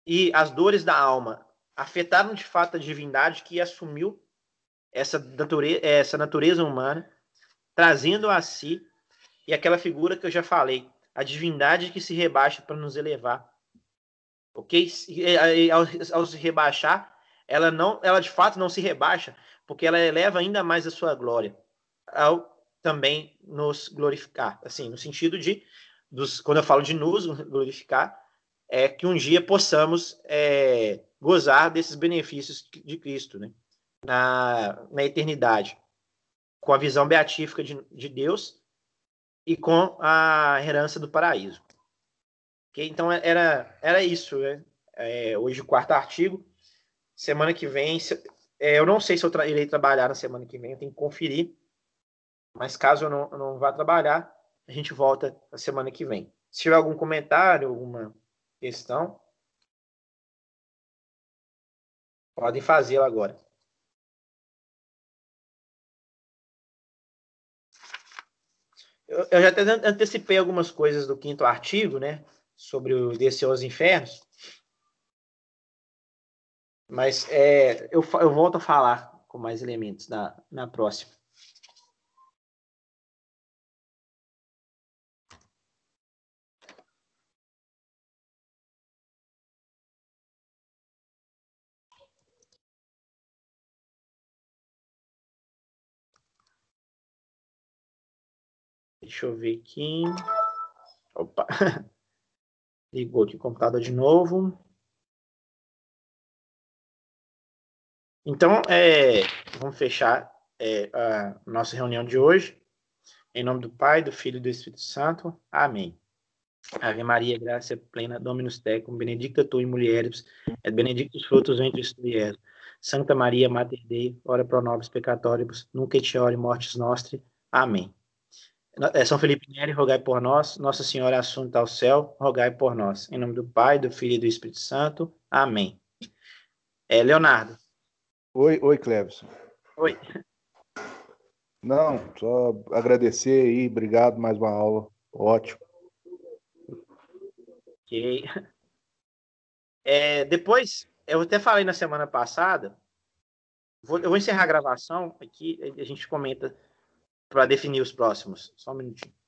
e as dores da alma afetaram de fato a divindade que assumiu essa natureza, essa natureza humana, trazendo a si e aquela figura que eu já falei, a divindade que se rebaixa para nos elevar. Ok? E, ao, ao se rebaixar, ela não, ela de fato não se rebaixa, porque ela eleva ainda mais a sua glória ao também nos glorificar, assim, no sentido de dos, quando eu falo de nos glorificar, é que um dia possamos é, gozar desses benefícios de Cristo, né? Na, na eternidade, com a visão beatífica de, de Deus e com a herança do paraíso. Okay? Então era, era isso. Né? É, hoje o quarto artigo. Semana que vem, se, é, eu não sei se eu tra irei trabalhar na semana que vem, eu tenho que conferir. Mas caso eu não, eu não vá trabalhar, a gente volta na semana que vem. Se tiver algum comentário, alguma questão, podem fazê-la agora. Eu, eu já até antecipei algumas coisas do quinto artigo, né? Sobre o descer aos infernos. Mas é, eu, eu volto a falar com mais elementos na, na próxima. Deixa eu ver aqui. Opa. Ligou aqui o computador de novo. Então, é, vamos fechar é, a nossa reunião de hoje. Em nome do Pai, do Filho e do Espírito Santo. Amém. Ave Maria, graça plena, Dominus tecum, benedicta tu in mulheres, et benedictus frutos ventris tui, Santa Maria, Mater Dei, ora pro nobis peccatoribus, nunc et ore mortis nostri. Amém. É, São Felipe Neri, rogai por nós. Nossa Senhora Assunta ao céu, rogai por nós. Em nome do Pai, do Filho e do Espírito Santo. Amém. É, Leonardo. Oi, oi, Cleves. Oi. Não, só agradecer aí, obrigado, mais uma aula. Ótimo. Ok. É, depois, eu até falei na semana passada, vou, eu vou encerrar a gravação aqui, a gente comenta para definir os próximos. Só um minutinho.